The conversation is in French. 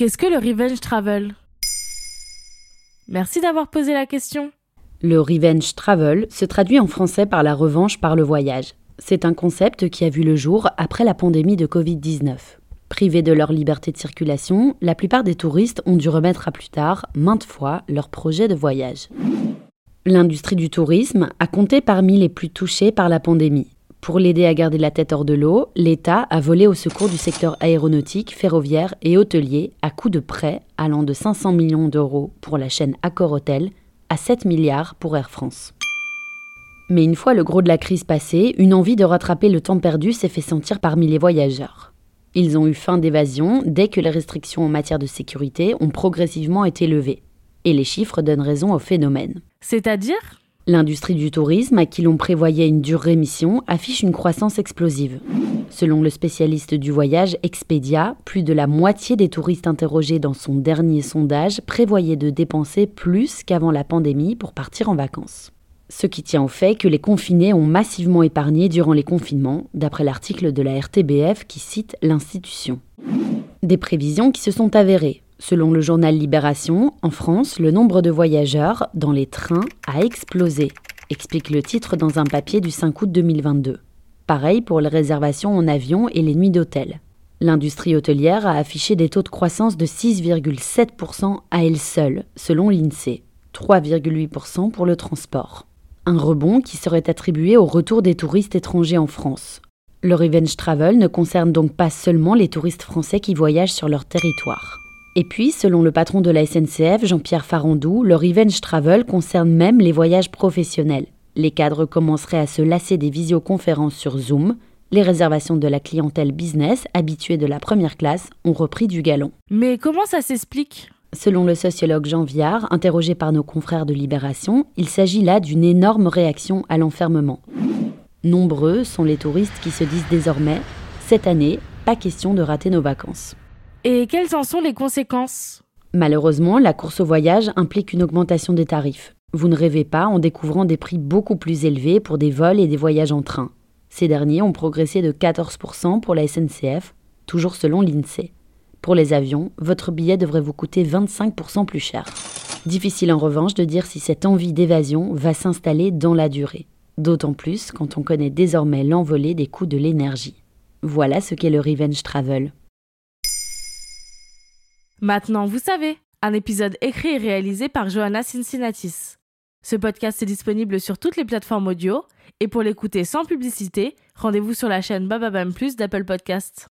Qu'est-ce que le revenge travel? Merci d'avoir posé la question. Le revenge travel se traduit en français par la revanche par le voyage. C'est un concept qui a vu le jour après la pandémie de Covid-19. Privés de leur liberté de circulation, la plupart des touristes ont dû remettre à plus tard, maintes fois, leur projet de voyage. L'industrie du tourisme a compté parmi les plus touchés par la pandémie. Pour l'aider à garder la tête hors de l'eau, l'État a volé au secours du secteur aéronautique, ferroviaire et hôtelier à coups de prêts allant de 500 millions d'euros pour la chaîne Accor Hotel à 7 milliards pour Air France. Mais une fois le gros de la crise passé, une envie de rattraper le temps perdu s'est fait sentir parmi les voyageurs. Ils ont eu faim d'évasion dès que les restrictions en matière de sécurité ont progressivement été levées. Et les chiffres donnent raison au phénomène. C'est-à-dire? L'industrie du tourisme, à qui l'on prévoyait une dure rémission, affiche une croissance explosive. Selon le spécialiste du voyage Expedia, plus de la moitié des touristes interrogés dans son dernier sondage prévoyaient de dépenser plus qu'avant la pandémie pour partir en vacances. Ce qui tient au fait que les confinés ont massivement épargné durant les confinements, d'après l'article de la RTBF qui cite l'institution. Des prévisions qui se sont avérées. Selon le journal Libération, en France, le nombre de voyageurs dans les trains a explosé, explique le titre dans un papier du 5 août 2022. Pareil pour les réservations en avion et les nuits d'hôtel. L'industrie hôtelière a affiché des taux de croissance de 6,7% à elle seule, selon l'INSEE, 3,8% pour le transport un rebond qui serait attribué au retour des touristes étrangers en France. Le revenge travel ne concerne donc pas seulement les touristes français qui voyagent sur leur territoire. Et puis, selon le patron de la SNCF, Jean-Pierre Farandou, le revenge travel concerne même les voyages professionnels. Les cadres commenceraient à se lasser des visioconférences sur Zoom. Les réservations de la clientèle business, habituée de la première classe, ont repris du galon. Mais comment ça s'explique? Selon le sociologue Jean Viard, interrogé par nos confrères de Libération, il s'agit là d'une énorme réaction à l'enfermement. Nombreux sont les touristes qui se disent désormais Cette année, pas question de rater nos vacances. Et quelles en sont les conséquences? Malheureusement, la course au voyage implique une augmentation des tarifs. Vous ne rêvez pas en découvrant des prix beaucoup plus élevés pour des vols et des voyages en train. Ces derniers ont progressé de 14% pour la SNCF, toujours selon l'INSEE. Pour les avions, votre billet devrait vous coûter 25% plus cher. Difficile en revanche de dire si cette envie d'évasion va s'installer dans la durée. D'autant plus quand on connaît désormais l'envolée des coûts de l'énergie. Voilà ce qu'est le revenge travel. Maintenant, vous savez, un épisode écrit et réalisé par Johanna Cincinnatis. Ce podcast est disponible sur toutes les plateformes audio et pour l'écouter sans publicité, rendez-vous sur la chaîne Bababam Plus d'Apple Podcasts.